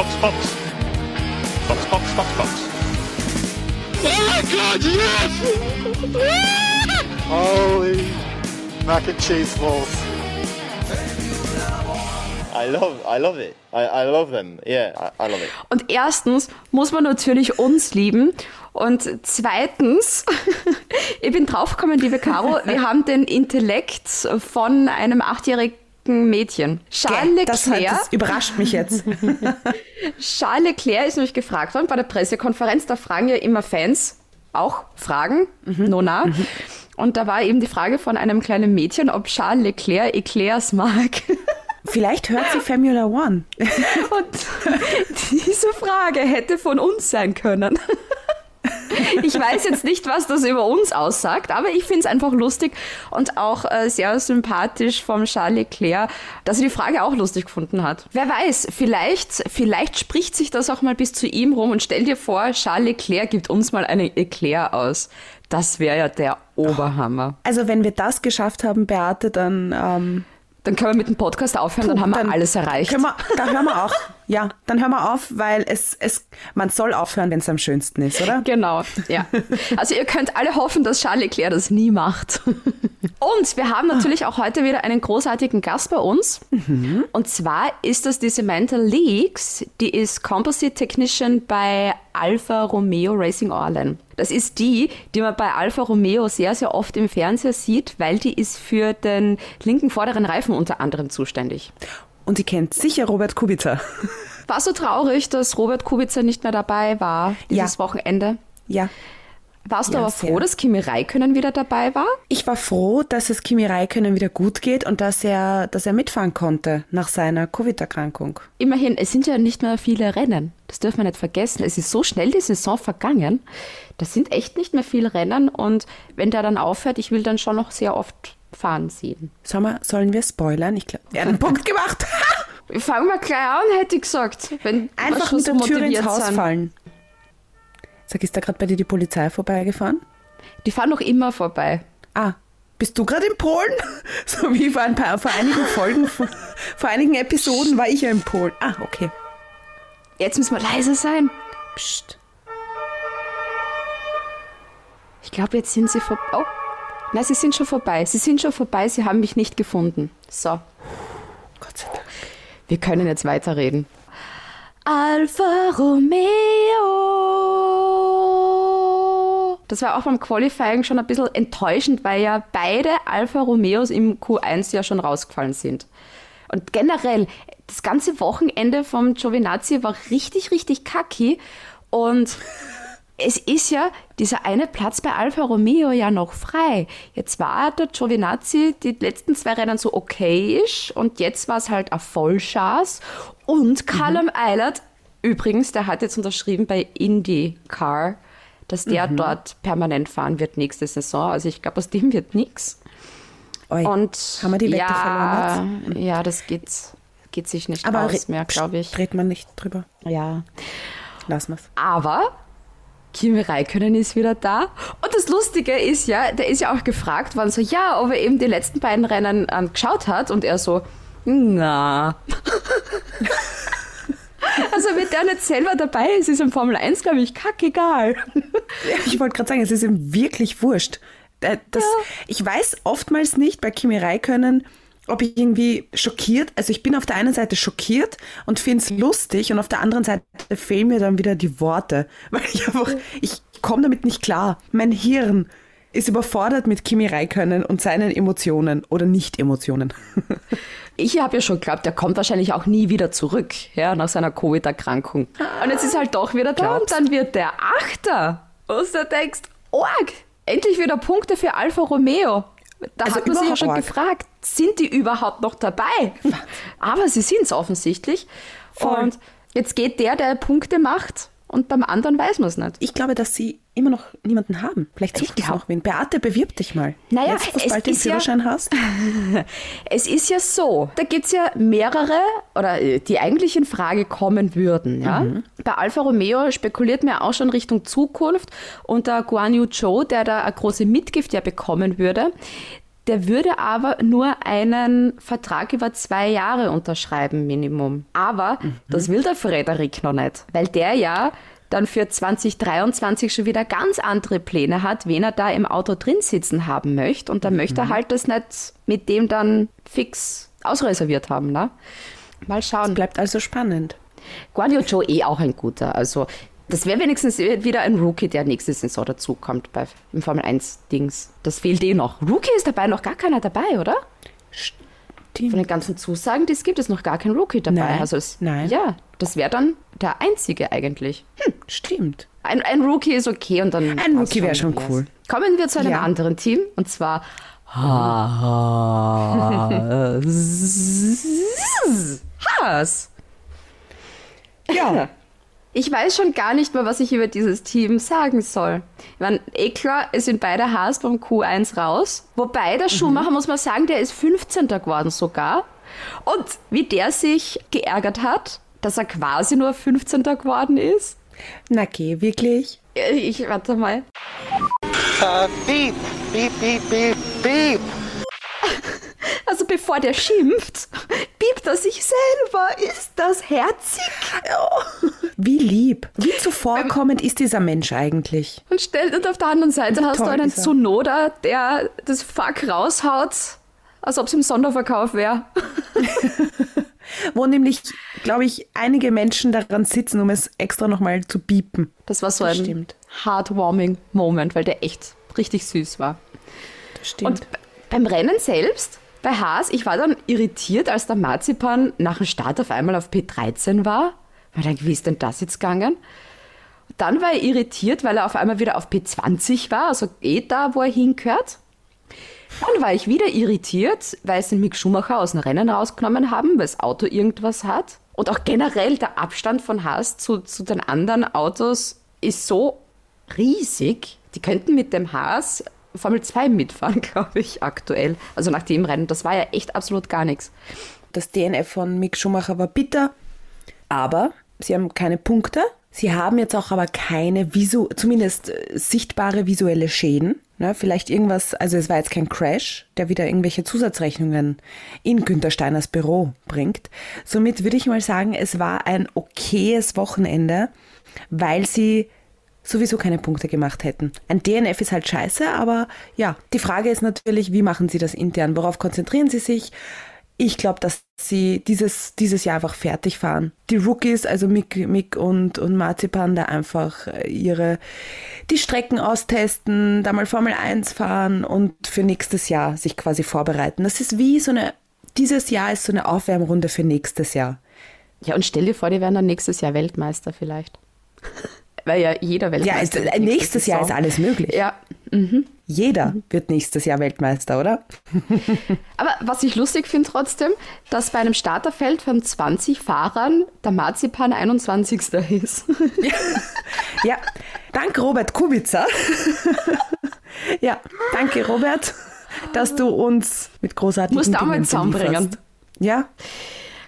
Box, Box. Box, Box, Box, Box. Oh my god, yes! Holy mac and cheese balls. I love, I love it. I, I love them. Yeah, I, I love it. Und erstens muss man natürlich uns lieben. Und zweitens, ich bin draufgekommen, liebe Caro, wir haben den Intellekt von einem achtjährigen Mädchen. Charles das, Leclerc. das überrascht mich jetzt. Charles Leclerc ist nämlich gefragt worden bei der Pressekonferenz. Da fragen ja immer Fans auch Fragen, Nona. Und da war eben die Frage von einem kleinen Mädchen, ob Charles Leclerc Eclairs mag. Vielleicht hört sie Formula One. Und diese Frage hätte von uns sein können. Ich weiß jetzt nicht, was das über uns aussagt, aber ich finde es einfach lustig und auch äh, sehr sympathisch vom Charles Leclerc, dass er die Frage auch lustig gefunden hat. Wer weiß, vielleicht, vielleicht spricht sich das auch mal bis zu ihm rum und stell dir vor, Charles Leclerc gibt uns mal einen Eclair aus. Das wäre ja der Oberhammer. Also wenn wir das geschafft haben, Beate, dann... Ähm, Dann können wir mit dem Podcast aufhören, dann haben wir dann alles erreicht. Wir, da hören wir auch. Ja, dann hören wir auf, weil es, es, man soll aufhören, wenn es am schönsten ist, oder? Genau, ja. Also ihr könnt alle hoffen, dass Charles Leclerc das nie macht. Und wir haben natürlich auch heute wieder einen großartigen Gast bei uns. Und zwar ist das die Samantha Leaks, die ist Composite Technician bei Alfa Romeo Racing Orlen. Das ist die, die man bei Alfa Romeo sehr, sehr oft im Fernseher sieht, weil die ist für den linken vorderen Reifen unter anderem zuständig. Und sie kennt sicher Robert Kubica. War so traurig, dass Robert Kubica nicht mehr dabei war dieses Ja. Wochenende. Ja. Warst du Ja, aber sehr. froh, dass Kimi Räikkönen wieder dabei war? Ich war froh, dass es Kimi Räikkönen wieder gut geht und dass er, dass er mitfahren konnte nach seiner Covid-Erkrankung. Immerhin, es sind ja nicht mehr viele Rennen. Das dürfen wir nicht vergessen. Es ist so schnell die Saison vergangen. Das sind echt nicht mehr viele Rennen. Und wenn der dann aufhört, ich will dann schon noch sehr oft fahren sehen. Sag mal, sollen wir spoilern? Ich glaube, wir haben einen Punkt gemacht. Fangen wir gleich an, hätte ich gesagt. Wenn Einfach mit so der Tür ins Haus sind. fallen. Sag, ist da gerade bei dir die Polizei vorbeigefahren? Die fahren noch immer vorbei. Ah, bist du gerade in Polen? So wie vor ein paar, vor einigen Folgen, vor, vor einigen Episoden war ich ja in Polen. Ah, okay. Jetzt müssen wir leise sein. Psst. Ich glaube, jetzt sind sie vorbei. Oh, nein, sie sind schon vorbei. Sie sind schon vorbei. Sie haben mich nicht gefunden. So. Gott sei Dank. Wir können jetzt weiterreden. Alfa Romeo. Das war auch beim Qualifying schon ein bisschen enttäuschend, weil ja beide Alfa Romeos im Q1 ja schon rausgefallen sind. Und generell, das ganze Wochenende vom Giovinazzi war richtig, richtig kacki. Und es ist ja dieser eine Platz bei Alfa Romeo ja noch frei. Jetzt war der Giovinazzi die letzten zwei Rennen so okayisch und jetzt war es halt ein Vollschaß. Und Callum Eilert, übrigens, der hat jetzt unterschrieben bei IndyCar, dass der dort permanent fahren wird nächste Saison. Also ich glaube, aus dem wird nichts. Und Haben wir die Wette ja, verloren Ja, das geht, geht sich nicht Aber aus mehr, glaube ich. Dreht man nicht drüber. Ja. Lassen wir's. Aber Kimi Räikkönen ist wieder da. Und das Lustige ist ja, der ist ja auch gefragt worden, so, ja, ob er eben die letzten beiden Rennen ähm, geschaut hat. Und er so, na. also wenn der nicht selber dabei ist, ist im Formel 1, glaube ich, kackegal. Ich wollte gerade sagen, es ist ihm wirklich wurscht. Äh, Das, Ich weiß oftmals nicht bei Kimi Räikkönen, ob ich irgendwie schockiert, also ich bin auf der einen Seite schockiert und finde es lustig und auf der anderen Seite fehlen mir dann wieder die Worte, weil ich einfach, ich komme damit nicht klar. Mein Hirn ist überfordert mit Kimi Räikkönen und seinen Emotionen oder Nicht-Emotionen. Ich habe ja schon geglaubt, der kommt wahrscheinlich auch nie wieder zurück, ja, nach seiner Covid-Erkrankung. Und jetzt ist er halt doch wieder da und Glaubst. dann wird der Achter. Und du denkst, org, endlich wieder Punkte für Alfa Romeo. Da Also hat man sich ja schon gefragt, sind die überhaupt noch dabei? Aber sie sind es offensichtlich. Voll. Und jetzt geht der, der Punkte macht und beim anderen weiß man es nicht. Ich glaube, dass sie immer noch niemanden haben. Vielleicht Ich sucht es noch wen. Beate, bewirb dich mal. Naja, Jetzt, wo es du bald den ist ja- Führerschein hast. Es ist ja so, da gibt es ja mehrere, oder äh, die eigentlich in Frage kommen würden. Ja? Bei Alfa Romeo spekuliert man ja auch schon Richtung Zukunft und der Guan Yu Zhou, der da eine große Mitgift ja bekommen würde, Der würde aber nur einen Vertrag über zwei Jahre unterschreiben, Minimum. Aber das will der Frederik noch nicht, weil der ja dann für 2023 schon wieder ganz andere Pläne hat, wen er da im Auto drin sitzen haben möchte. Und dann möchte er halt das nicht mit dem dann fix ausreserviert haben. Ne? Mal schauen. Bleibt also spannend. Yu Zhou eh auch ein guter. Also das wäre wenigstens wieder ein Rookie, der nächste Saison dazukommt bei im Formel 1 Dings. Das fehlt eh noch. Rookie ist dabei noch gar keiner dabei, oder? Von den ganzen Zusagen, die es gibt, ist noch gar kein Rookie dabei. Nein, also es, nein. Ja, das wäre dann der einzige eigentlich. Hm. Stimmt. Ein, ein Rookie ist okay und dann. Ein Rookie wär schon cool. Kommen wir zu einem Ja. anderen Team und zwar Haas. Ja. Ich weiß schon gar nicht mehr, was ich über dieses Team sagen soll. Ich meine, eh klar, es sind beide Haas beim Q1 raus. Wobei der Schumacher, muss man sagen, der ist 15. geworden sogar. Und wie der sich geärgert hat, dass er quasi nur 15. geworden ist. Na geh, wirklich? Äh, Ich warte mal. Uh, beep, beep, beep, beep, beep. Also bevor der schimpft, biebt er sich selber. Ist das herzig? Wie lieb, wie zuvorkommend ist dieser Mensch eigentlich? Und stellt und auf der anderen Seite hast du einen. Tsunoda, der das Fuck raushaut, als ob es im Sonderverkauf wäre. Wo nämlich, glaube ich, einige Menschen daran sitzen, um es extra nochmal zu biepen. Das war so Das ein stimmt. heartwarming Moment, weil der echt richtig süß war. Das stimmt. Und beim Rennen selbst, bei Haas, ich war dann irritiert, als der Marzipan nach dem Start auf einmal auf P13 war. Weil dann, wie ist denn das jetzt gegangen? Dann war er irritiert, weil er auf einmal wieder auf P20 war, also eh da, wo er hingehört. Dann war ich wieder irritiert, weil sie Mick Schumacher aus dem Rennen rausgenommen haben, weil das Auto irgendwas hat. Und auch generell der Abstand von Haas zu, zu den anderen Autos ist so riesig. Die könnten mit dem Haas Formel 2 mitfahren, glaube ich, aktuell. Also nach dem Rennen. Das war ja echt absolut gar nichts. Das DNF von Mick Schumacher war bitter, aber sie haben keine Punkte. Sie haben jetzt auch aber keine visu zumindest äh, sichtbare visuelle Schäden. Ne, vielleicht irgendwas, also es war jetzt kein Crash, der wieder irgendwelche Zusatzrechnungen in Günter Steiners Büro bringt. Somit würde ich mal sagen, es war ein okayes Wochenende, weil sie sowieso keine Punkte gemacht hätten. Ein DNF ist halt scheiße, aber ja, die Frage ist natürlich, wie machen sie das intern? Worauf konzentrieren sie sich? Ich glaube, dass sie dieses, dieses Jahr einfach fertig fahren. Die Rookies, also Mick, Mick und, und Marzipan, da einfach äh, ihre, die Strecken austesten, da mal Formel 1 fahren und für nächstes Jahr sich quasi vorbereiten. Das ist wie so eine, dieses Jahr ist so eine Aufwärmrunde für nächstes Jahr. Ja, und stell dir vor, die werden dann nächstes Jahr Weltmeister vielleicht. Weil ja jeder Weltmeister Ja, wird äh, nächstes Jahr ist alles möglich. Ja, Jeder wird nächstes Jahr Weltmeister, oder? Aber was ich lustig finde trotzdem, dass bei einem Starterfeld von 20 Fahrern der Marzipan 21. ist. Ja, danke Robert Kubica. ja, danke Robert, dass du uns mit großartigen Musst du auch mal Dingen zusammenbringen. Ja,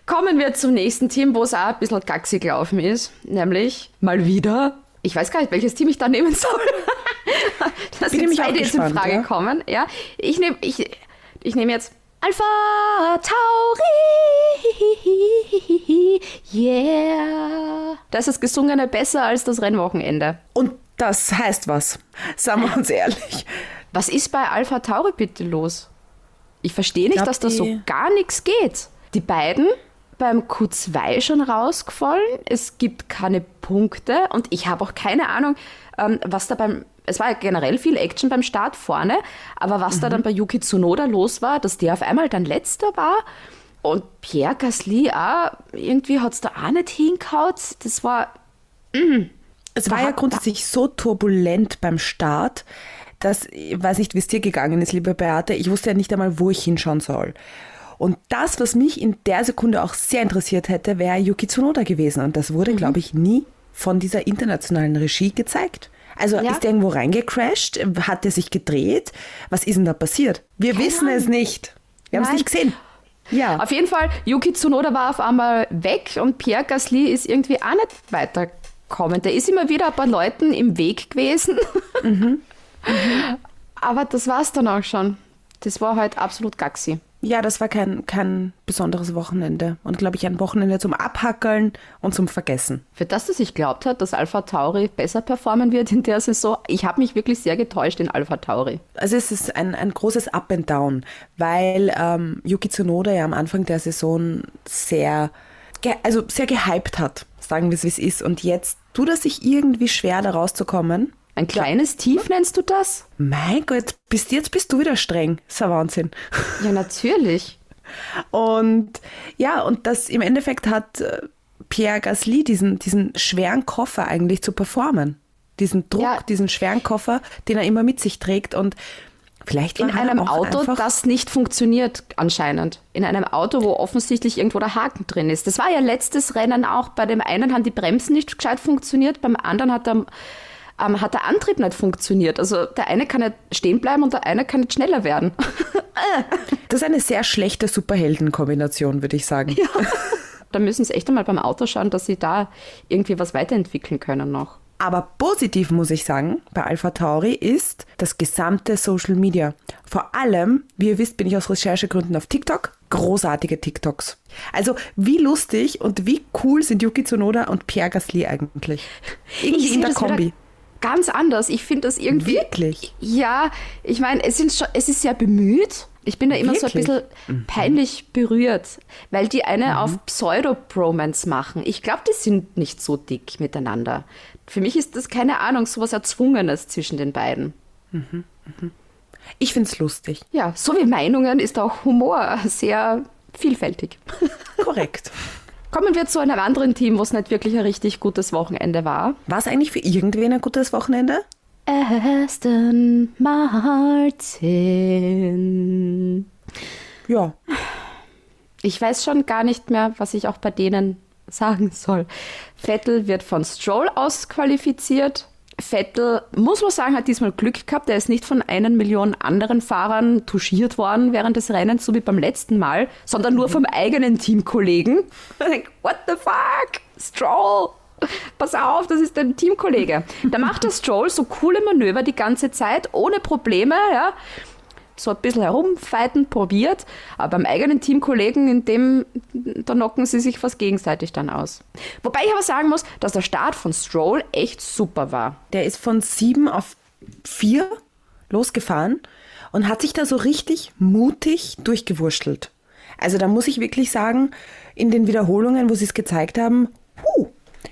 Kommen wir zum nächsten Team, wo es auch ein bisschen gaxi gelaufen ist. Nämlich mal wieder, ich weiß gar nicht, welches Team ich da nehmen soll. das sind zwei, die jetzt in Frage ja. kommen. Ja, ich nehme ich, ich nehm jetzt Alpha Tauri. Yeah. Da ist das Gesungene besser als das Rennwochenende. und das heißt was. Sagen wir uns ehrlich. Was ist bei Alpha Tauri bitte los? Ich verstehe nicht, glaub, dass da so gar nichts geht. Die beiden beim Q2 schon rausgefallen. Es gibt keine Punkte und ich habe auch keine Ahnung, ähm, was da beim. Es war ja generell viel Action beim Start vorne, aber was da Mhm. dann bei Yuki Tsunoda los war, dass der auf einmal dann letzter war und Pierre Gasly auch, irgendwie hat es da auch nicht hingehaut. Das war Es war ja hat- grundsätzlich so turbulent beim Start, dass, ich weiß nicht, wie es dir gegangen ist, liebe Beate, ich wusste ja nicht einmal, wo ich hinschauen soll. Und das, was mich in der Sekunde auch sehr interessiert hätte, wäre Yuki Tsunoda gewesen. Und das Mhm. wurde, glaube ich, nie von dieser internationalen Regie gezeigt. Also Ja. ist der irgendwo reingecrashed? Hat er sich gedreht? Was ist denn da passiert? Wir wissen es nicht. Wir haben es nicht gesehen. Ja. Auf jeden Fall, Yuki Tsunoda war auf einmal weg und Pierre Gasly ist irgendwie auch nicht weitergekommen. Der ist immer wieder ein paar Leuten im Weg gewesen. Mhm. Aber das war's dann auch schon. Das war halt absolut gaxi. Ja, das war kein, kein besonderes Wochenende. Und glaube ich, ein Wochenende zum Abhackeln und zum Vergessen. Für das, dass ich glaubt hat, dass Alpha Tauri besser performen wird in der Saison, ich habe mich wirklich sehr getäuscht in Alpha Tauri. Also es ist ein, ein großes Up and Down, weil ähm, Yuki Tsunoda ja am Anfang der Saison sehr, ge also sehr gehypt hat, sagen wir es wie es ist. Und jetzt tut er sich irgendwie schwer, da rauszukommen. Ein kleines Tief nennst du das? Mein Gott, bis jetzt bist du wieder streng. Das ist ein Wahnsinn. Ja, natürlich. Und ja, und das im Endeffekt hat äh, Pierre Gasly diesen, diesen schweren Koffer eigentlich zu performen. Diesen Druck, Ja. diesen schweren Koffer, den er immer mit sich trägt. Und vielleicht In er einem Auto, das nicht funktioniert anscheinend. In einem Auto, wo offensichtlich irgendwo der Haken drin ist. Das war ja letztes Rennen auch. Bei dem einen haben die Bremsen nicht gescheit funktioniert, beim anderen hat der, ähm, hat der Antrieb nicht funktioniert. Also der eine kann nicht stehen bleiben und der eine kann nicht schneller werden. Das ist eine sehr schlechte Superheldenkombination, würde ich sagen. da müssen sie echt einmal beim Auto schauen, dass sie da irgendwie was weiterentwickeln können noch. Aber positiv muss ich sagen, bei Alpha Tauri ist das gesamte Social Media. Vor allem, wie ihr wisst, bin ich aus Recherchegründen auf TikTok. Großartige TikToks. Also wie lustig und wie cool sind Yuki Tsunoda und Pierre Gasly eigentlich? Irgendwie in der das wieder Kombi. Ganz anders. Ich finde das irgendwie. Wirklich? Ja, ich meine, es, sind schon- es ist sehr bemüht. Ich bin da immer so ein Wirklich? bisschen peinlich berührt, weil die eine auf Pseudo-Bromance machen. Ich glaube, die sind nicht so dick miteinander. Für mich ist das keine Ahnung, sowas Erzwungenes zwischen den beiden. Ich find's lustig. Ja, so wie Meinungen ist auch Humor sehr vielfältig. Korrekt. Kommen wir zu einem anderen Team, wo es nicht wirklich ein richtig gutes Wochenende war. War es eigentlich für irgendwen ein gutes Wochenende? Aston Martin. Ja. Ich weiß schon gar nicht mehr, was ich auch bei denen sagen soll. Vettel wird von Stroll ausqualifiziert. Vettel, muss man sagen, hat diesmal Glück gehabt. Er ist nicht von einer Million anderen Fahrern touchiert worden während des Rennens, so wie beim letzten Mal, sondern nur vom eigenen Teamkollegen. What the fuck? Stroll! Pass auf, das ist dein Teamkollege. Da macht der Stroll so coole Manöver die ganze Zeit, ohne Probleme, ja so ein bisschen herumfighten probiert, aber beim eigenen Teamkollegen, in dem, da knocken sie sich fast gegenseitig dann aus. Wobei ich aber sagen muss, dass der Start von Stroll echt super war. Der ist von sieben auf vier losgefahren und hat sich da so richtig mutig durchgewurschtelt. Also da muss ich wirklich sagen, in den Wiederholungen, wo sie es gezeigt haben, puh,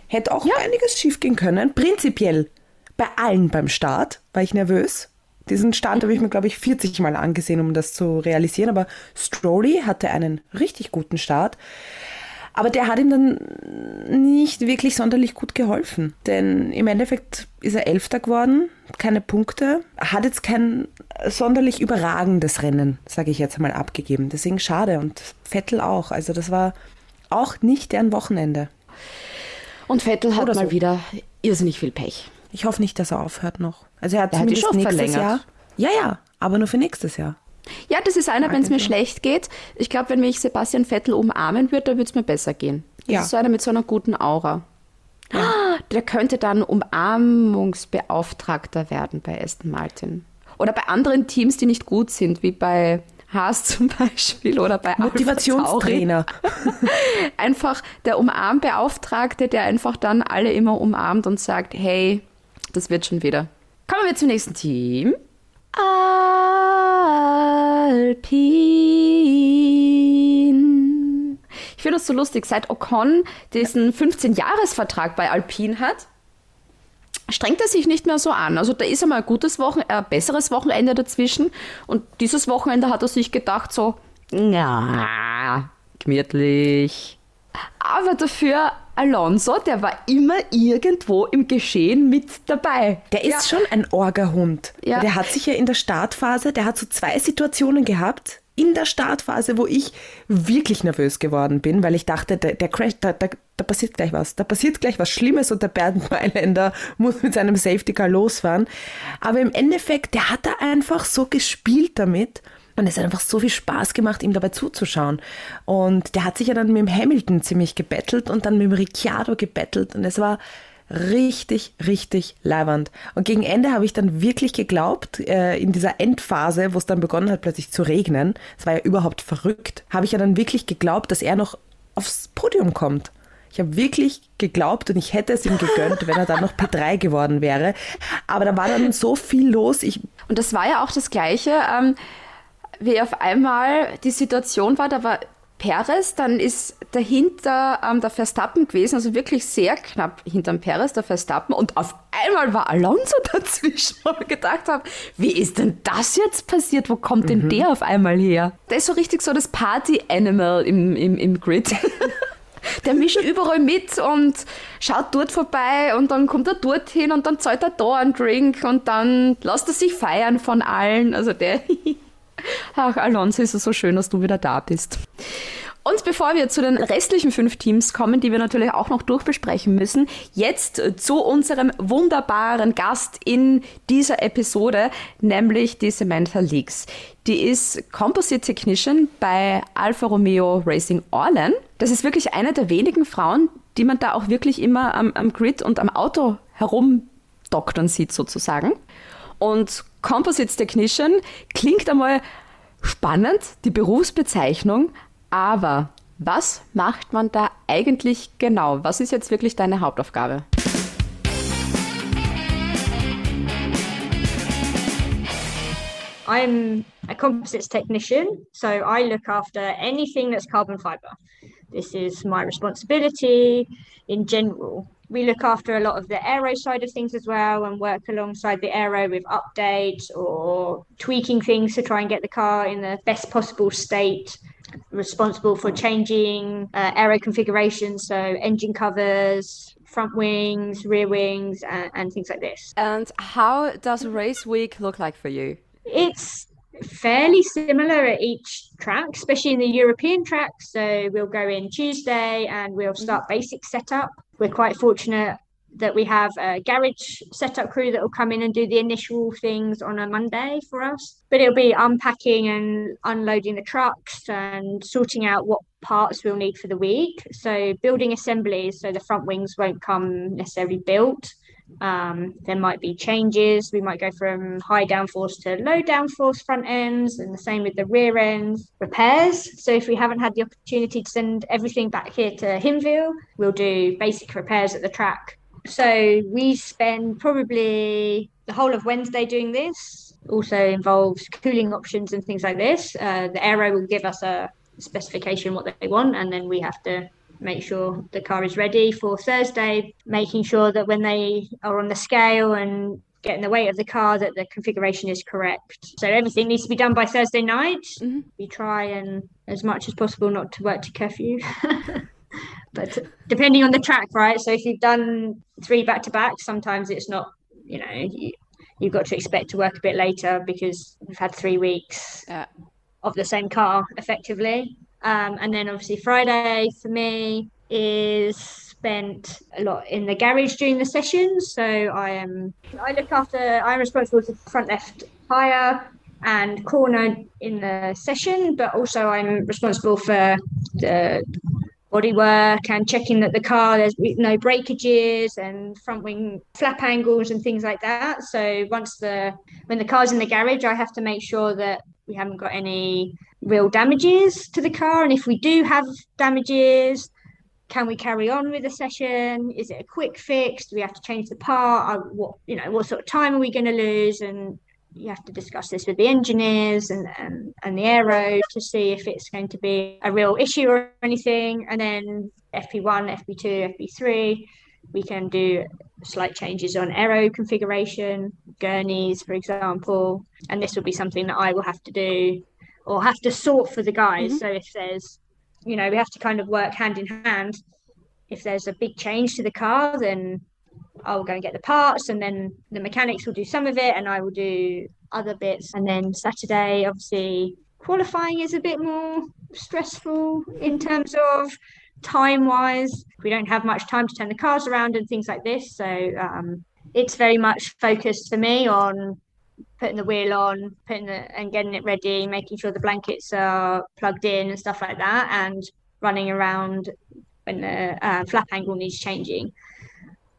hätte auch einiges schiefgehen können. Prinzipiell bei allen beim Start war ich nervös. Diesen Start habe ich mir, glaube ich, 40 Mal angesehen, um das zu realisieren. Aber Strolly hatte einen richtig guten Start. Aber der hat ihm dann nicht wirklich sonderlich gut geholfen. Denn im Endeffekt ist er Elfter geworden, keine Punkte, hat jetzt kein sonderlich überragendes Rennen, sage ich jetzt mal, abgegeben. Deswegen schade. Und Vettel auch. Also das war auch nicht deren Wochenende. Und Vettel hat Oder mal so. wieder irrsinnig viel Pech. Ich hoffe nicht, dass er aufhört noch. Also er hat Er die zumindest nächstes verlängert. Jahr. Ja, ja, aber nur für nächstes Jahr. Ja, das ist einer, wenn es mir schlecht geht. Ich glaube, wenn mich Sebastian Vettel umarmen würde, dann würde es mir besser gehen. Das Ja. ist so einer mit so einer guten Aura. Ah, Der könnte dann Umarmungsbeauftragter werden bei Aston Martin. Oder bei anderen Teams, die nicht gut sind, wie bei Haas zum Beispiel oder bei. Motivationstrainer. Einfach der Umarmbeauftragte, der einfach dann alle immer umarmt und sagt, hey, das wird schon wieder. Kommen wir zum nächsten Team. Alpine. Ich finde das so lustig, seit Ocon diesen 15-Jahres-Vertrag bei Alpine hat, strengt er sich nicht mehr so an. Also da ist einmal ein gutes Wochen, ein besseres Wochenende dazwischen und dieses Wochenende hat er sich gedacht so, na, gemütlich. Aber dafür Alonso, der war immer irgendwo im Geschehen mit dabei. Der ist schon ein Orgahund. Ja. Der hat sich ja in der Startphase, der hat so zwei Situationen gehabt in der Startphase, wo ich wirklich nervös geworden bin, weil ich dachte, der, der Crash, da, da, da passiert gleich was. Da passiert gleich was Schlimmes und der Bernd Mailänder muss mit seinem Safety Car losfahren. Aber im Endeffekt, der hat da einfach so gespielt damit. Und es hat einfach so viel Spaß gemacht, ihm dabei zuzuschauen. Und der hat sich ja dann mit dem Hamilton ziemlich gebettelt und dann mit dem Ricciardo gebettelt. Und es war richtig, richtig leiwand. Und gegen Ende habe ich dann wirklich geglaubt, äh, in dieser Endphase, wo es dann begonnen hat, plötzlich zu regnen, es war ja überhaupt verrückt, habe ich ja dann wirklich geglaubt, dass er noch aufs Podium kommt. Ich habe wirklich geglaubt und ich hätte es ihm gegönnt, wenn er dann noch P3 geworden wäre. Aber da war dann so viel los. Ich und das war ja auch das Gleiche, ähm, wie auf einmal die Situation war, da war Perez, dann ist dahinter ähm, der Verstappen gewesen, also wirklich sehr knapp hinterm Perez, der Verstappen. Und auf einmal war Alonso dazwischen, wo ich gedacht habe, wie ist denn das jetzt passiert? Wo kommt denn mhm. der auf einmal her? Der ist so richtig so das Party-Animal im, im, im Grid. der mischt überall mit und schaut dort vorbei und dann kommt er dorthin und dann zahlt er da einen Drink und dann lässt er sich feiern von allen. Also der Ach, Alonso, ist es so schön, dass du wieder da bist. Und bevor wir zu den restlichen fünf Teams kommen, die wir natürlich auch noch durchbesprechen müssen, jetzt zu unserem wunderbaren Gast in dieser Episode, nämlich die Samantha Leaks. Die ist Composite Technician bei Alfa Romeo Racing Orlen. Das ist wirklich eine der wenigen Frauen, die man da auch wirklich immer am, am Grid und am Auto herumdoktern sieht sozusagen. Und Composites Technician klingt einmal spannend, die Berufsbezeichnung, aber was macht man da eigentlich genau? Was ist jetzt wirklich deine Hauptaufgabe? I'm a composites technician, so I look after anything that's carbon fiber. This is my responsibility in general. We look after a lot of the aero side of things as well and work alongside the aero with updates or tweaking things to try and get the car in the best possible state responsible for changing uh, aero configurations so engine covers front wings rear wings and, and things like this. And how does race week look like for you? It's fairly similar at each track, especially in the European track. So we'll go in Tuesday and we'll start basic setup we're quite fortunate that we have a garage setup crew that will come in and do the initial things on a Monday for us. But it'll be unpacking and unloading the trucks and sorting out what parts we'll need for the week. So building assemblies, so the front wings won't come necessarily built. Um, there might be changes. We might go from high downforce to low downforce front ends, and the same with the rear ends. Repairs. So if we haven't had the opportunity to send everything back here to Hinville, we'll do basic repairs at the track. So we spend probably the whole of Wednesday doing this. Also involves cooling options and things like this. Uh, the aero will give us a specification what they want, and then we have to make sure the car is ready for Thursday, making sure that when they are on the scale and getting the weight of the car that the configuration is correct. So everything needs to be done by Thursday night. Mm-hmm. We try and as much as possible not to work to curfew. but depending on the track, right? So if you've done three back to back, sometimes it's not, you know, you, you've got to expect to work a bit later because we've had three weeks of the same car effectively. Um, and then obviously Friday for me is spent a lot in the garage during the sessions. So I am I look after I'm responsible for front left tire and corner in the session, but also I'm responsible for the bodywork and checking that the car there's no breakages and front wing flap angles and things like that. So once the when the car's in the garage, I have to make sure that we haven't got any real damages to the car. And if we do have damages, can we carry on with the session? Is it a quick fix? Do we have to change the part? Uh, what you know, what sort of time are we going to lose? And you have to discuss this with the engineers and, and and the aero to see if it's going to be a real issue or anything. And then FP1, FP2, FP3, we can do slight changes on aero configuration, gurneys, for example. And this will be something that I will have to do or have to sort for the guys. Mm-hmm. So if there's, you know, we have to kind of work hand in hand. If there's a big change to the car, then I'll go and get the parts, and then the mechanics will do some of it, and I will do other bits. And then Saturday, obviously, qualifying is a bit more stressful in terms of time wise. We don't have much time to turn the cars around and things like this. So um, it's very much focused for me on putting the wheel on, putting the and getting it ready, making sure the blankets are plugged in and stuff like that, and running around when the uh, flap angle needs changing.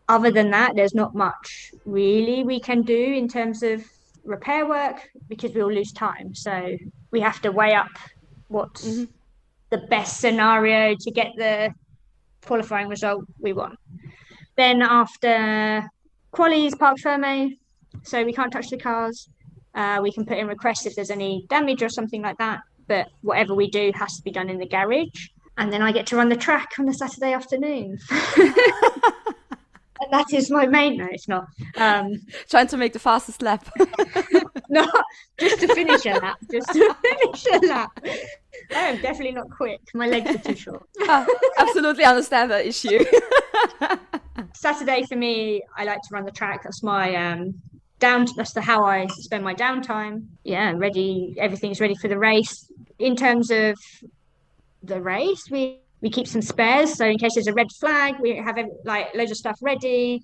other than that, there's not much really we can do in terms of repair work because we'll lose time. So we have to weigh up what's mm-hmm. the best scenario to get the qualifying result we want. Then after qualies, parc fermé, so we can't touch the cars. Uh, we can put in requests if there's any damage or something like that. But whatever we do has to be done in the garage. And then I get to run the track on a Saturday afternoon. that is my main. No, it's not. Um, Trying to make the fastest lap. no, just to finish a lap. Just to finish a lap. I am definitely not quick. My legs are too short. uh, absolutely understand that issue. Saturday for me, I like to run the track. That's my um, down. That's the how I spend my downtime. Yeah, ready. Everything's ready for the race. In terms of the race, we we keep some spares. So in case there's a red flag, we have like loads of stuff ready.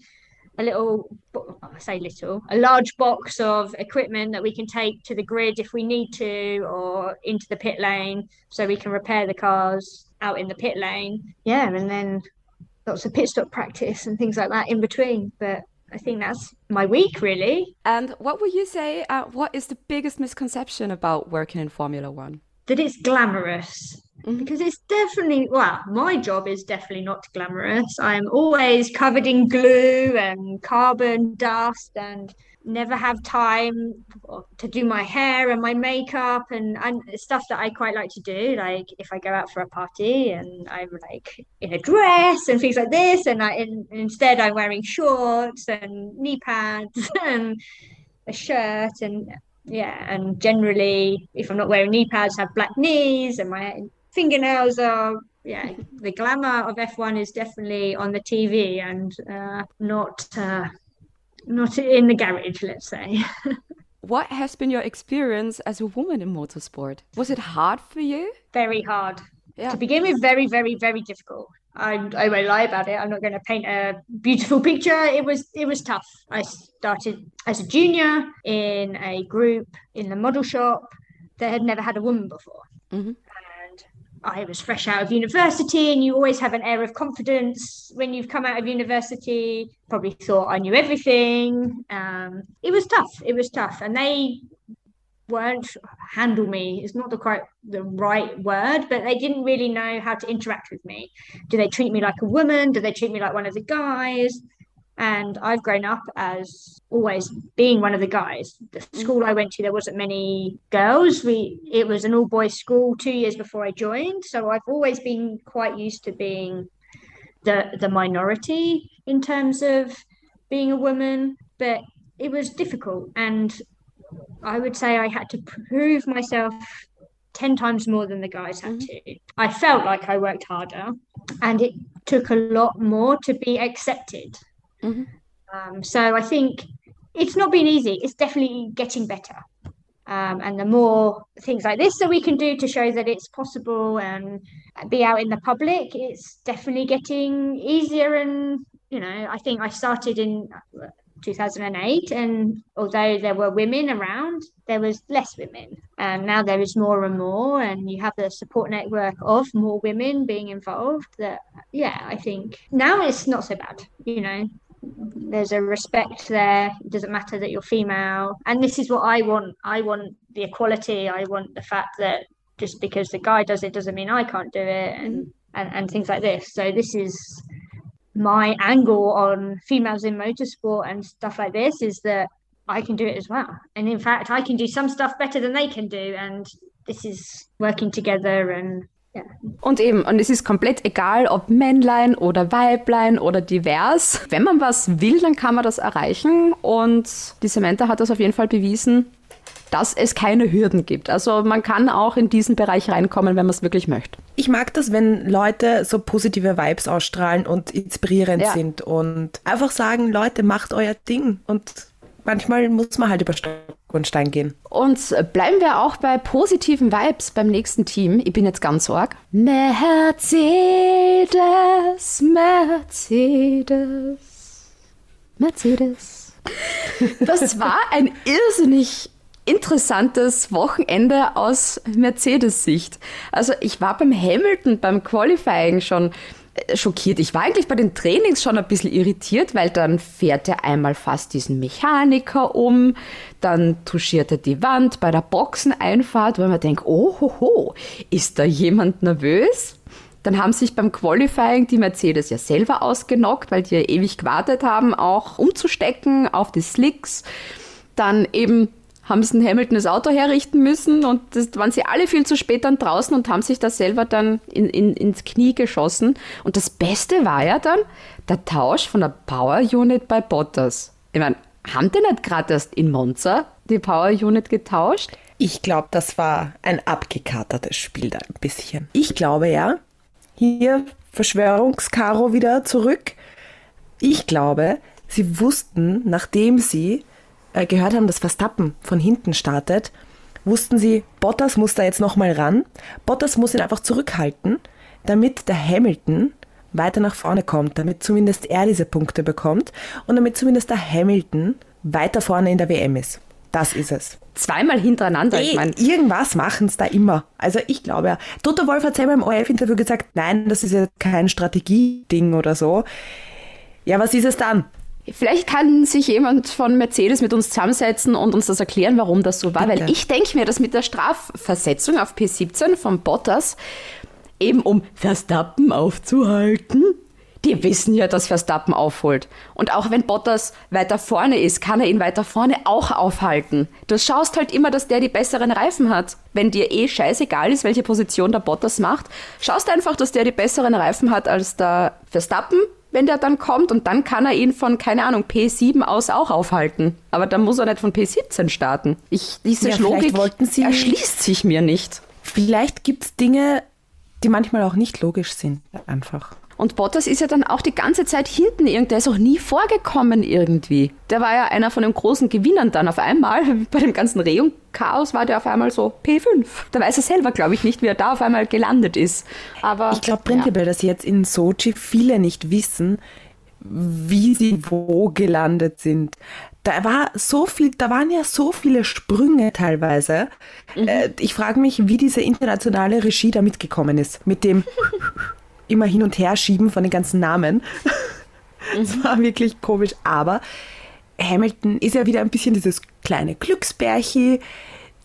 A little, I say little, a large box of equipment that we can take to the grid if we need to, or into the pit lane, so we can repair the cars out in the pit lane. Yeah, and then lots of pit stop practice and things like that in between. But I think that's my week really. And what would you say? Uh, what is the biggest misconception about working in Formula One? That it's glamorous mm-hmm. because it's definitely well my job is definitely not glamorous i'm always covered in glue and carbon dust and never have time to do my hair and my makeup and, and stuff that I quite like to do. Like if I go out for a party and I'm like in a dress and things like this, and I in, instead I'm wearing shorts and knee pads and a shirt and yeah, and generally if I'm not wearing knee pads, I have black knees and my fingernails are yeah the glamour of F1 is definitely on the TV and uh, not uh, not in the garage let's say what has been your experience as a woman in motorsport was it hard for you very hard yeah. to begin with very very very difficult I, I won't lie about it. I'm not going to paint a beautiful picture. It was it was tough. I started as a junior in a group in the model shop that had never had a woman before. Mm-hmm. I was fresh out of university, and you always have an air of confidence when you've come out of university. Probably thought I knew everything. Um, it was tough. It was tough, and they weren't handle me It's not the quite the right word but they didn't really know how to interact with me do they treat me like a woman do they treat me like one of the guys and I've grown up as always being one of the guys. The mm. school I went to, there wasn't many girls. We it was an all boys school two years before I joined, so I've always been quite used to being the the minority in terms of being a woman. But it was difficult, and I would say I had to prove myself 10 times more than the guys had mm-hmm. to. I felt like I worked harder and it took a lot more to be accepted Mm-hmm. Um, so I think it's not been easy. It's definitely getting better. Um, and the more things like this that we can do to show that it's possible and be out in the public, it's definitely getting easier. And, you know, I think I started in 2008 and although there were women around there was less women and now there is more and more and you have the support network of more women being involved that yeah i think now it's not so bad you know there's a respect there it doesn't matter that you're female. And this is what i want. I want the equality. I want the fact that just because the guy does it doesn't mean i can't do it and and, and things like this. So this is my angle on females in motorsport and stuff like this is that i can do it as well. And in fact i can do some stuff better than they can do. And this is working together and Und eben, und es ist komplett egal, ob Männlein oder Weiblein oder divers. Wenn man was will, dann kann man das erreichen. Und die Samantha hat das auf jeden Fall bewiesen, dass es keine Hürden gibt. Also man kann auch in diesen Bereich reinkommen, wenn man es wirklich möchte. Ich mag das, wenn Leute so positive Vibes ausstrahlen und inspirierend ja. sind und einfach sagen, Leute, macht euer Ding und manchmal muss man halt über Stock und Stein gehen. Und bleiben wir auch bei positiven Vibes beim nächsten Team. Ich bin jetzt ganz arg. Mercedes, Mercedes, Mercedes. Das war ein irrsinnig interessantes Wochenende aus Mercedes-Sicht. Also ich war beim Hamilton, beim Qualifying schon schockiert. Ich war eigentlich bei den Trainings schon ein bisschen irritiert, weil dann fährt er einmal fast diesen Mechaniker um, dann touchiert er die Wand bei der Boxeneinfahrt, weil man denkt, oh, ho, ho, ist da jemand nervös? Dann haben sich beim Qualifying die Mercedes ja selber ausgenockt, weil die ja ewig gewartet haben, auch umzustecken auf die Slicks. Dann eben haben sie in Hamilton das Auto herrichten müssen und das waren sie alle viel zu spät dann draußen und haben sich da selber dann in, in, ins Knie geschossen. Und das Beste war ja dann der Tausch von der Power Unit bei Bottas. Ich meine, haben die nicht gerade erst in Monza die Power Unit getauscht? Ich glaube, das war ein abgekatertes Spiel da ein bisschen. Ich glaube ja, hier Verschwörungskaro wieder zurück. Ich glaube, sie wussten, nachdem sie äh, gehört haben, dass Verstappen von hinten startet, wussten sie, Bottas muss da jetzt nochmal ran. Bottas muss ihn einfach zurückhalten, damit der Hamilton weiter nach vorne kommt, damit zumindest er diese Punkte bekommt und damit zumindest der Hamilton weiter vorne in der WM ist. Das ist es. Zweimal hintereinander. Ey, ich mein, irgendwas machen es da immer. Also ich glaube ja. Toto Wolf hat selber im ORF-Interview gesagt, nein, das ist ja kein Strategieding oder so. Ja, was ist es dann? Vielleicht kann sich jemand von Mercedes mit uns zusammensetzen und uns das erklären, warum das so war. Bitte. Weil ich denke mir, dass mit der Strafversetzung auf P17 von Bottas, eben um Verstappen aufzuhalten, die wissen ja, dass Verstappen aufholt. Und auch wenn Bottas weiter vorne ist, kann er ihn weiter vorne auch aufhalten. Du schaust halt immer, dass der die besseren Reifen hat. Wenn dir eh scheißegal ist, welche Position der Bottas macht, schaust einfach, dass der die besseren Reifen hat als der Verstappen wenn der dann kommt und dann kann er ihn von, keine Ahnung, P7 aus auch aufhalten. Aber dann muss er nicht von P17 starten. Ich, diese Ja, Logik erschließt sich mir nicht. Vielleicht gibt es Dinge, die manchmal auch nicht logisch sind. Einfach. Und Bottas ist ja dann auch die ganze Zeit hinten irgendwie, der ist auch nie vorgekommen irgendwie. Der war ja einer von den großen Gewinnern dann auf einmal. Bei dem ganzen Regung-Chaos war der auf einmal so P5. Da weiß er selber, glaube ich, nicht, wie er da auf einmal gelandet ist. Aber Ich glaube prinzipiell, dass jetzt in Sochi viele nicht wissen, wie sie wo gelandet sind. Da war so viel, da waren ja so viele Sprünge teilweise. Äh, ich frage mich, wie diese internationale Regie da mitgekommen ist. Mit dem immer hin und her schieben von den ganzen Namen. Es war wirklich komisch. Aber Hamilton ist ja wieder ein bisschen dieses kleine Glücksbärchi,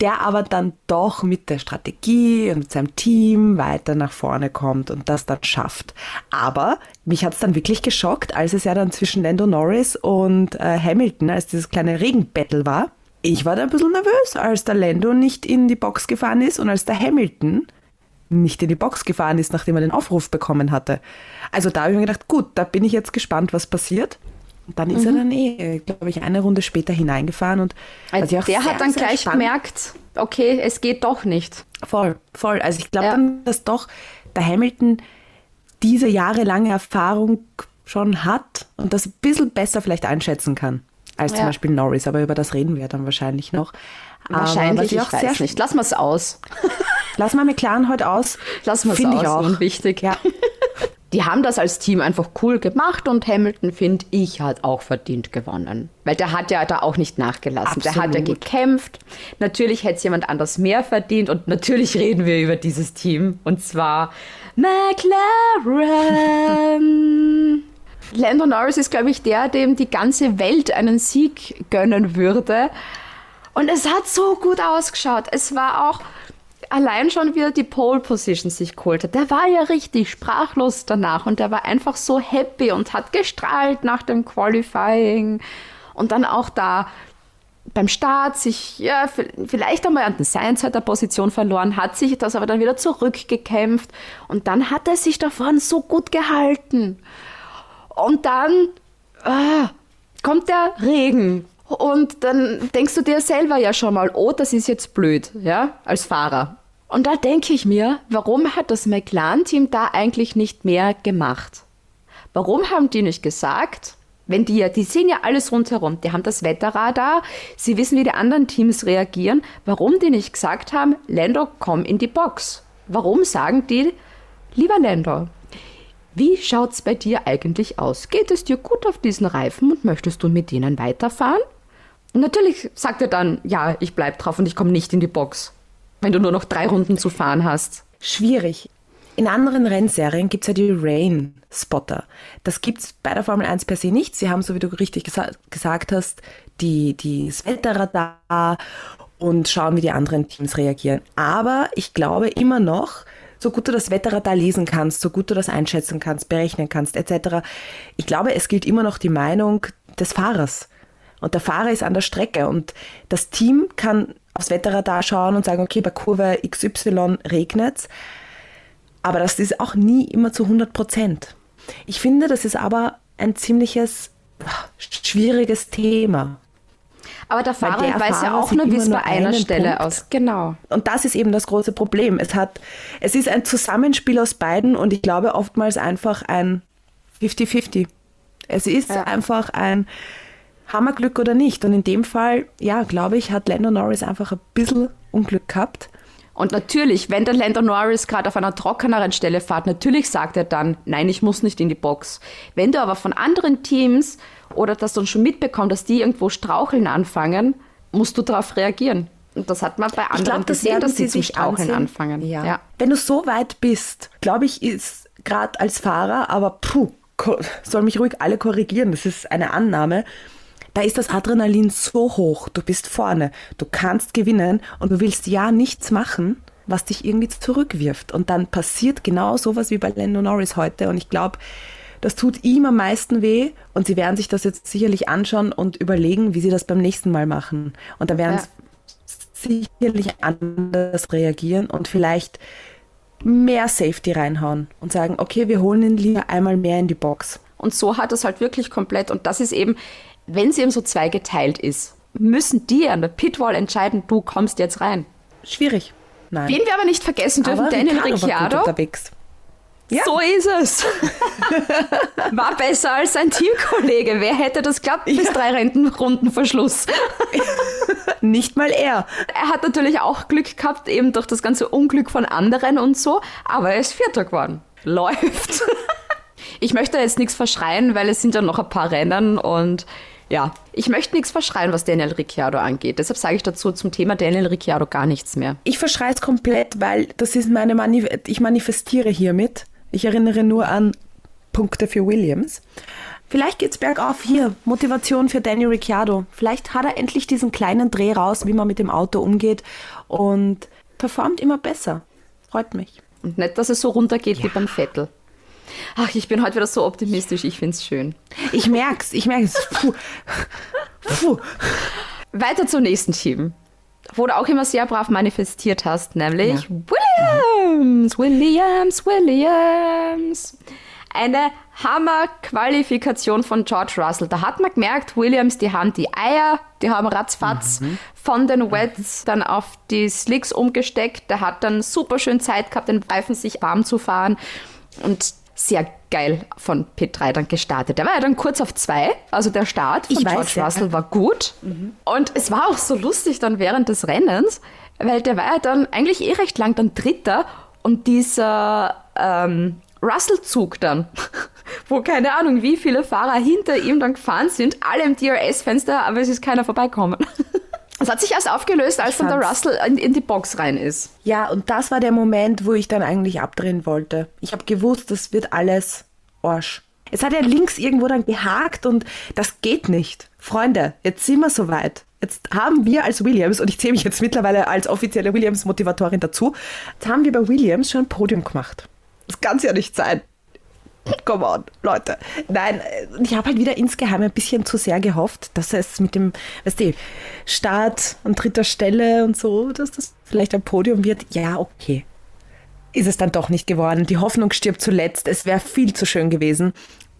der aber dann doch mit der Strategie und mit seinem Team weiter nach vorne kommt und das dann schafft. Aber mich hat es dann wirklich geschockt, als es ja dann zwischen Lando Norris und äh, Hamilton, als dieses kleine Regenbattle war. Ich war da ein bisschen nervös, als der Lando nicht in die Box gefahren ist und als der Hamilton nicht in die Box gefahren ist, nachdem er den Aufruf bekommen hatte. Also da habe ich mir gedacht, gut, da bin ich jetzt gespannt, was passiert. Und dann ist er dann eh, glaube ich, eine Runde später hineingefahren und ich auch der sehr, hat dann gleich spannend- gemerkt, okay, es geht doch nicht. Voll, voll. Also ich glaube Ja. dann, dass doch der Hamilton diese jahrelange Erfahrung schon hat und das ein bisschen besser vielleicht einschätzen kann als zum Ja. Beispiel Norris. Aber über das reden wir dann wahrscheinlich noch. Aber Wahrscheinlich, was ich, auch weiß sehr nicht. Lass mal es aus. Lass mal McLaren heute aus. Lass mal Finde ich auch. unwichtig. Ja. Die haben das als Team einfach cool gemacht und Hamilton, finde ich, hat auch verdient gewonnen. Weil der hat ja da auch nicht nachgelassen. Der hat ja Absolut. gekämpft. Natürlich hätte es jemand anders mehr verdient und natürlich reden wir über dieses Team. Und zwar McLaren. Lando Norris ist, glaube ich, der, dem die ganze Welt einen Sieg gönnen würde. Und es hat so gut ausgeschaut. Es war auch allein schon wieder die Pole Position sich geholt hat. Der war ja richtig sprachlos danach und der war einfach so happy und hat gestrahlt nach dem Qualifying. Und dann auch da beim Start sich, ja, vielleicht einmal an den Science hat er Position verloren, hat sich das aber dann wieder zurückgekämpft und dann hat er sich davon so gut gehalten. Und dann ah, kommt der Regen. Und dann denkst du dir selber ja schon mal, oh, das ist jetzt blöd, ja, als Fahrer. Und da denke ich mir, warum hat das McLaren-Team da eigentlich nicht mehr gemacht? Warum haben die nicht gesagt, wenn die ja, die sehen ja alles rundherum, die haben das Wetterradar, sie wissen, wie die anderen Teams reagieren, warum die nicht gesagt haben, Lando, komm in die Box? Warum sagen die, lieber Lando, wie schaut's bei dir eigentlich aus? Geht es dir gut auf diesen Reifen und möchtest du mit denen weiterfahren? Und natürlich sagt er dann, ja, ich bleib drauf und ich komme nicht in die Box, wenn du nur noch drei Runden zu fahren hast. Schwierig. In anderen Rennserien gibt es ja die Rain-Spotter. Das gibt es bei der Formel 1 per se nicht. Sie haben, so wie du richtig gesa gesagt hast, die, die, das Wetterradar und schauen, wie die anderen Teams reagieren. Aber ich glaube immer noch, so gut du das Wetterradar lesen kannst, so gut du das einschätzen kannst, berechnen kannst, etc., ich glaube, es gilt immer noch die Meinung des Fahrers. Und der Fahrer ist an der Strecke und das Team kann aufs Wetterradar schauen und sagen, okay, bei Kurve XY regnet's. Aber das ist auch nie immer zu 100 Prozent. Ich finde, das ist aber ein ziemliches ah, schwieriges Thema. Aber der Fahrer der weiß ja Fahrer auch sieht nur, wie es bei einer Stelle Punkt. aus. Genau. Und das ist eben das große Problem. Es hat, es ist ein Zusammenspiel aus beiden und ich glaube oftmals einfach ein 50-50. Es ist Ja. einfach ein Hammerglück oder nicht. Und in dem Fall, ja, glaube ich, hat Lando Norris einfach ein bisschen Unglück gehabt. Und natürlich, wenn der Lando Norris gerade auf einer trockeneren Stelle fährt, natürlich sagt er dann, nein, ich muss nicht in die Box. Wenn du aber von anderen Teams oder das dann schon mitbekommst, dass die irgendwo straucheln anfangen, musst du darauf reagieren. Und das hat man bei anderen Ich glaube, das gesehen, dass sie sich Straucheln ansehen. anfangen. Ja. Wenn du so weit bist, glaube ich, ist gerade als Fahrer, aber puh, soll mich ruhig alle korrigieren, das ist eine Annahme. Da ist das Adrenalin so hoch, du bist vorne, du kannst gewinnen und du willst ja nichts machen, was dich irgendwie zurückwirft. Und dann passiert genau sowas wie bei Lando Norris heute. Und ich glaube, das tut ihm am meisten weh und sie werden sich das jetzt sicherlich anschauen und überlegen, wie sie das beim nächsten Mal machen. Und da werden Ja. sie sicherlich anders reagieren und vielleicht mehr Safety reinhauen und sagen, okay, wir holen ihn lieber einmal mehr in die Box. Und so hat es halt wirklich komplett. Und das ist eben, wenn es eben so zweigeteilt ist, müssen die an der Pitwall entscheiden, du kommst jetzt rein. Schwierig. Nein. Wen wir aber nicht vergessen dürfen, Daniel Ricciardo. Ja. So ist es. War besser als sein Teamkollege. Wer hätte das geglaubt bis drei Rentenrunden vor Schluss? Nicht mal er. Er hat natürlich auch Glück gehabt, eben durch das ganze Unglück von anderen und so, aber er ist Vierter geworden. Läuft. Ich möchte jetzt nichts verschreien, weil es sind ja noch ein paar Rennen und ja, ich möchte nichts verschreien, was Daniel Ricciardo angeht. Deshalb sage ich dazu zum Thema Daniel Ricciardo gar nichts mehr. Ich verschreie es komplett, weil das ist meine Manif ich manifestiere hiermit. Ich erinnere nur an Punkte für Williams. Vielleicht geht's bergauf hier. Motivation für Danny Ricciardo. Vielleicht hat er endlich diesen kleinen Dreh raus, wie man mit dem Auto umgeht und performt immer besser. Freut mich. Und nicht, dass es so runtergeht wie beim Vettel. Ach, ich bin heute wieder so optimistisch, ich finde es schön. Ich merk's, ich merk's. Puh. Puh. Weiter zum nächsten Team, wo du auch immer sehr brav manifestiert hast, nämlich Williams, Williams, Williams. Eine Hammer-Qualifikation von George Russell. Da hat man gemerkt, Williams, die haben die Eier, die haben ratzfatz von den Wets dann auf die Slicks umgesteckt. Der hat dann super schön Zeit gehabt, den Reifen sich warm zu fahren und sehr geil von P3 dann gestartet. Der war ja dann kurz auf zwei, also der Start von Ich weiß, George ja. Russell war gut. Und es war auch so lustig dann während des Rennens, weil der war ja dann eigentlich eh recht lang dann Dritter und dieser ähm, Russell-Zug dann, wo keine Ahnung, wie viele Fahrer hinter ihm dann gefahren sind, alle im DRS-Fenster, aber es ist keiner vorbeikommen. Es hat sich erst aufgelöst, als dann der Russell in, in die Box rein ist. Ja, und das war der Moment, wo ich dann eigentlich abdrehen wollte. Ich habe gewusst, das wird alles Arsch. Es hat ja links irgendwo dann gehakt und das geht nicht. Freunde, jetzt sind wir soweit. Jetzt haben wir als Williams, und ich zähle mich jetzt mittlerweile als offizielle Williams-Motivatorin dazu, jetzt haben wir bei Williams schon ein Podium gemacht. Das kann ja nicht sein. Come on, Leute. Nein, äh, ich habe halt wieder insgeheim ein bisschen zu sehr gehofft, dass es mit dem, weißt du, Start an dritter Stelle und so, dass das vielleicht ein Podium wird. Ja, okay. Ist es dann doch nicht geworden. Die Hoffnung stirbt zuletzt. Es wäre viel zu schön gewesen.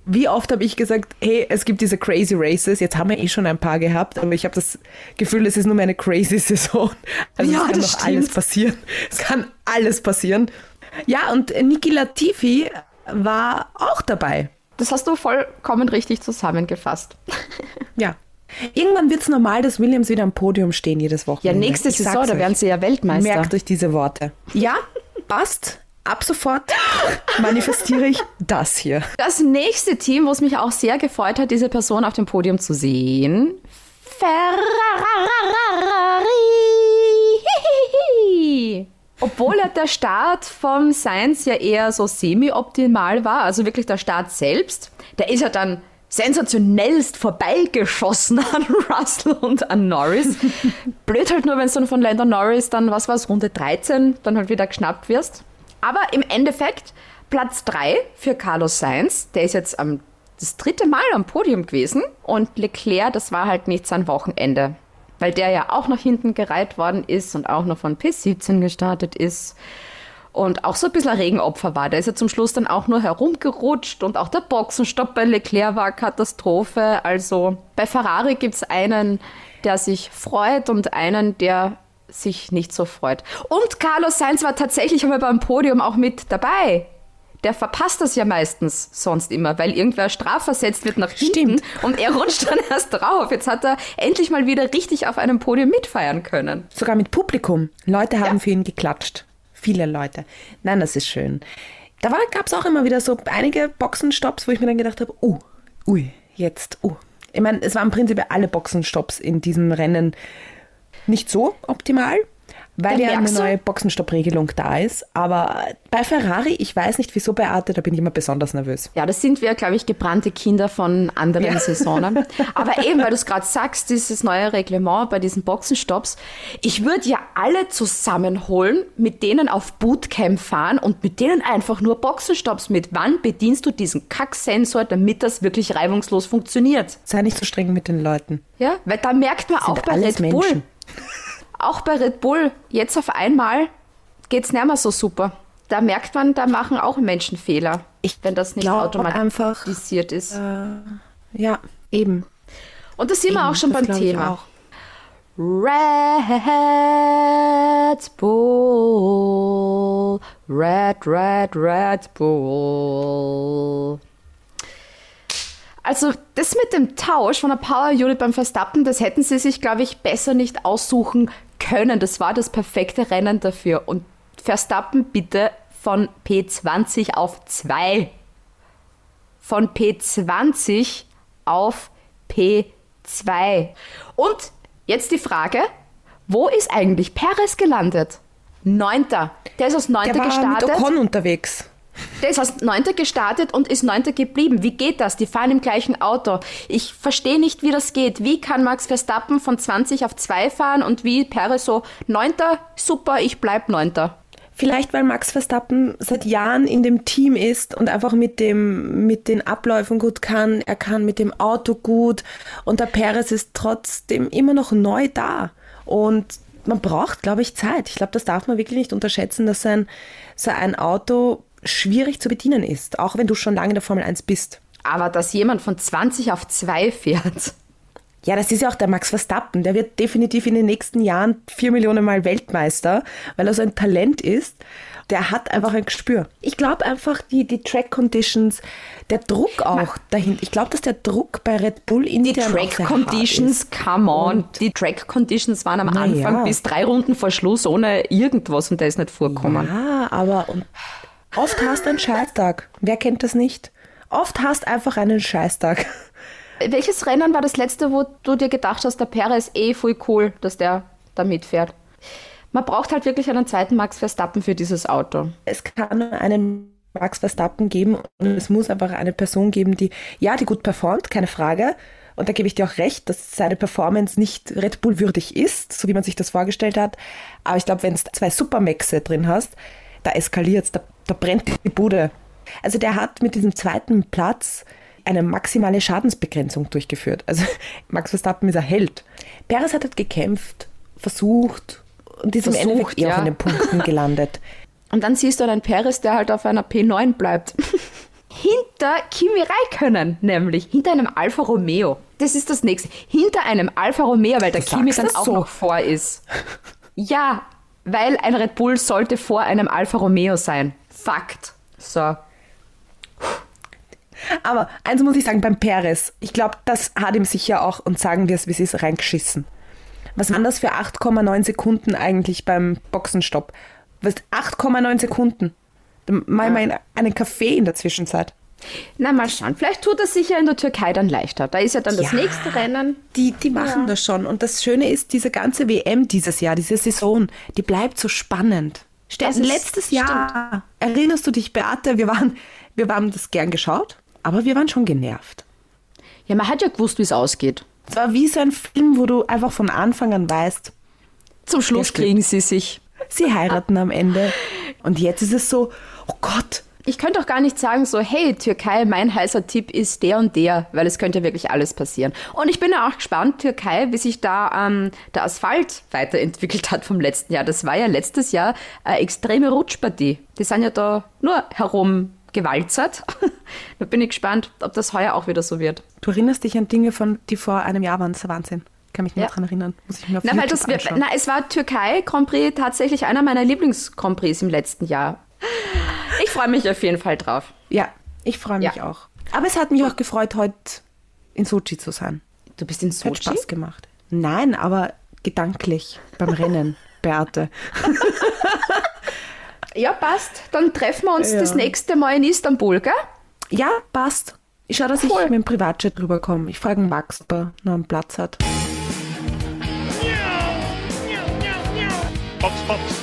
Wie oft habe ich gesagt, hey, es gibt diese crazy Races. Jetzt haben wir eh schon ein paar gehabt, aber ich habe das Gefühl, es ist nur mehr eine crazy Saison. Also Ja, es kann noch alles passieren. Es kann alles passieren. Ja, und Niki Latifi war auch dabei. Das hast du vollkommen richtig zusammengefasst. Ja. Irgendwann wird es normal, dass Williams wieder am Podium stehen jedes Ja, Wochenende. nächste Ich Saison, da werden sie ja Weltmeister. Merkt euch diese Worte. Ja, passt. Ab sofort manifestiere ich das hier. Das nächste Team, wo es mich auch sehr gefreut hat, diese Person auf dem Podium zu sehen. Ferrari. Obwohl ja der Start vom Science ja eher so semi-optimal war, also wirklich der Start selbst, der ist ja dann sensationellst vorbeigeschossen an Russell und an Norris. Blöd halt nur, wenn es dann von Landon Norris dann, was war es, Runde 13, dann halt wieder geschnappt wirst. Aber im Endeffekt Platz 3 für Carlos Sainz, der ist jetzt am, das dritte Mal am Podium gewesen und Leclerc, das war halt nicht sein Wochenende, weil der ja auch nach hinten gereiht worden ist und auch noch von P17 gestartet ist und auch so ein bisschen ein Regenopfer war. Der ist ja zum Schluss dann auch nur herumgerutscht und auch der Boxenstopp bei Leclerc war Katastrophe. Also bei Ferrari gibt es einen, der sich freut und einen, der sich nicht so freut. Und Carlos Sainz war tatsächlich einmal beim Podium auch mit dabei. Der verpasst das ja meistens sonst immer, weil irgendwer strafversetzt wird nach hinten Stimmt. und er rutscht dann erst drauf. Jetzt hat er endlich mal wieder richtig auf einem Podium mitfeiern können. Sogar mit Publikum. Leute haben Ja. für ihn geklatscht. Viele Leute. Nein, das ist schön. Da gab es auch immer wieder so einige Boxenstopps, wo ich mir dann gedacht habe, uh, ui, jetzt, uh. Ich meine, es waren prinzipiell alle Boxenstopps in diesem Rennen nicht so optimal, weil ja eine neue Boxenstoppregelung da ist. Aber bei Ferrari, ich weiß nicht wieso bei Arte, da bin ich immer besonders nervös. Ja, das sind wir, glaube ich, gebrannte Kinder von anderen Ja. Saisonen. Aber eben, weil du es gerade sagst, dieses neue Reglement bei diesen Boxenstopps, ich würde ja alle zusammenholen, mit denen auf Bootcamp fahren und mit denen einfach nur Boxenstopps mit. Wann bedienst du diesen Kacksensor, damit das wirklich reibungslos funktioniert? Sei nicht so streng mit den Leuten. Ja, weil da merkt man auch Sind bei alles Red Bull, Menschen. auch bei Red Bull, jetzt auf einmal geht's nicht mehr so super. Da merkt man, da machen auch Menschen Fehler, Ich wenn das nicht einfach, automatisiert ist. Ja, eben. Und da sind wir auch schon beim Thema. Red Bull, Red, Red, Red Bull. Also das mit dem Tausch von der Power Unit beim Verstappen, das hätten sie sich, glaube ich, besser nicht aussuchen können. Das war das perfekte Rennen dafür. Und Verstappen bitte von P20 auf 2. Von P20 auf P2. Und jetzt die Frage, wo ist eigentlich Perez gelandet? Neunter. Der ist aus Neunter Der war gestartet. mit Ocon unterwegs. Der ist als Neunter gestartet und ist Neunter geblieben. Wie geht das? Die fahren im gleichen Auto. Ich verstehe nicht, wie das geht. Wie kann Max Verstappen von 20 auf 2 fahren und wie Perez so Neunter, super, ich bleib Neunter. Vielleicht, weil Max Verstappen seit Jahren in dem Team ist und einfach mit, dem, mit den Abläufen gut kann. Er kann mit dem Auto gut und der Perez ist trotzdem immer noch neu da. Und man braucht, glaube ich, Zeit. Ich glaube, das darf man wirklich nicht unterschätzen, dass so ein, so Auto schwierig zu bedienen ist, auch wenn du schon lange in der Formel 1 bist. Aber dass jemand von 20 auf 2 fährt, Ja, das ist ja auch der Max Verstappen. Der wird definitiv in den nächsten Jahren vier Millionen Mal Weltmeister, weil er so ein Talent ist. Der hat einfach ein Gespür. Ich glaube einfach, die, die Track Conditions, der Druck auch dahin. Ich glaube, dass der Druck bei Red Bull in die Track Conditions, come on. Die Track Conditions waren am Anfang ja. bis drei Runden vor Schluss ohne irgendwas und der ist nicht vorkommen. Ja, aber und oft hast du einen Scheißtag. Wer kennt das nicht? Oft hast einfach einen Scheißtag. Welches Rennen war das letzte, wo du dir gedacht hast, der Perez eh voll cool, dass der da mitfährt? Man braucht halt wirklich einen zweiten Max Verstappen für dieses Auto. Es kann nur einen Max Verstappen geben und es muss einfach eine Person geben, die, ja, die gut performt, keine Frage. Und da gebe ich dir auch recht, dass seine Performance nicht Red Bull würdig ist, so wie man sich das vorgestellt hat. Aber ich glaube, wenn du zwei Supermaxe drin hast, da eskaliert es, da, da brennt die Bude. Also der hat mit diesem zweiten Platz eine maximale Schadensbegrenzung durchgeführt. Also Max Verstappen ist ein Held. Perez hat halt gekämpft, versucht und ist im Versucht, Endeffekt eher ja. auch in den Punkten gelandet. Und dann siehst du einen Perez, der halt auf einer P9 bleibt. Hinter Kimi Räikkönen, nämlich. Hinter einem Alfa Romeo. Das ist das nächste. Hinter einem Alfa Romeo, weil der Kimi dann auch so. noch vor ist. Ja, weil ein Red Bull sollte vor einem Alfa Romeo sein. Fakt. So. Aber eins muss ich sagen, beim Perez, ich glaube, das hat ihm sicher auch, und sagen wir es, wie es ist, reingeschissen. Was waren das für 8,9 Sekunden eigentlich beim Boxenstopp? Was, 8,9 Sekunden? Mach ich mal in- einen Kaffee in der Zwischenzeit. Na, mal schauen. Vielleicht tut es sich ja in der Türkei dann leichter. Da ist ja dann das Ja. nächste Rennen. Die, die machen das schon. Und das Schöne ist, diese ganze WM dieses Jahr, diese Saison, die bleibt so spannend. Das ist- letztes Jahr, erinnerst du dich, Beate, wir waren, wir haben das gern geschaut, aber wir waren schon genervt. Ja, man hat ja gewusst, wie es ausgeht. Es war wie so ein Film, wo du einfach von Anfang an weißt, Zum Schluss Das stimmt. kriegen sie sich. sie heiraten am Ende. Und jetzt ist es so, oh Gott, Ich könnte auch gar nicht sagen so, hey Türkei, mein heißer Tipp ist der und der, weil es könnte ja wirklich alles passieren. Und ich bin ja auch gespannt, Türkei, wie sich da ähm, der Asphalt weiterentwickelt hat vom letzten Jahr. Das war ja letztes Jahr eine extreme Rutschpartie. Die sind ja da nur herum gewalzert. da bin ich gespannt, ob das heuer auch wieder so wird. du erinnerst dich an Dinge, von, die vor einem Jahr waren. Das ist der Wahnsinn. Kann mich nicht Ja. daran erinnern. Muss ich mir auf Na, weil YouTube das, wir- anschauen. na, es war Türkei Grand Prix tatsächlich einer meiner Lieblings-Grand Prix im letzten Jahr. Ich freue mich auf jeden Fall drauf. Ja, ich freue mich Ja. auch. Aber es hat mich auch gefreut, heute in Sochi zu sein. Du bist in Hat Sochi? Spaß gemacht. Nein, aber gedanklich beim Rennen, Beate. Ja, passt. Dann treffen wir uns Ja. das nächste Mal in Istanbul, gell? Ja, passt. Ich schaue, dass Cool. ich mit dem Privatjet rüberkomme. Ich frage Max, ob er noch einen Platz hat. Fox, Fox.